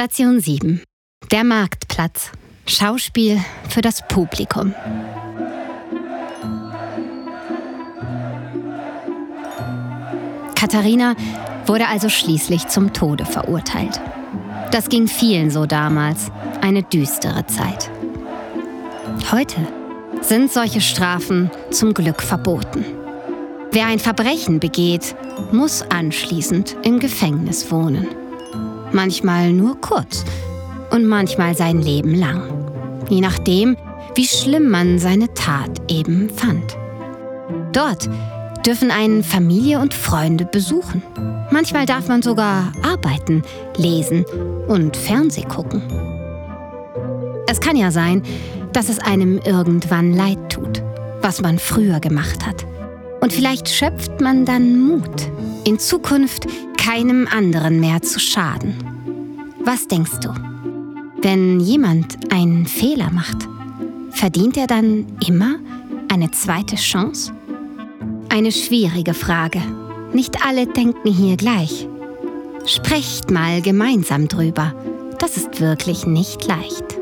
Station 7. Der Marktplatz. Schauspiel für das Publikum. Katharina wurde also schließlich zum Tode verurteilt. Das ging vielen so damals. Eine düstere Zeit. Heute sind solche Strafen zum Glück verboten. Wer ein Verbrechen begeht, muss anschließend im Gefängnis wohnen. Manchmal nur kurz und manchmal sein Leben lang. Je nachdem, wie schlimm man seine Tat eben fand. Dort dürfen einen Familie und Freunde besuchen. Manchmal darf man sogar arbeiten, lesen und Fernseh gucken. Es kann ja sein, dass es einem irgendwann leid tut, was man früher gemacht hat. Und vielleicht schöpft man dann Mut, in Zukunft keinem anderen mehr zu schaden. Was denkst du? Wenn jemand einen Fehler macht, verdient er dann immer eine zweite Chance? Eine schwierige Frage. Nicht alle denken hier gleich. Sprecht mal gemeinsam drüber. Das ist wirklich nicht leicht.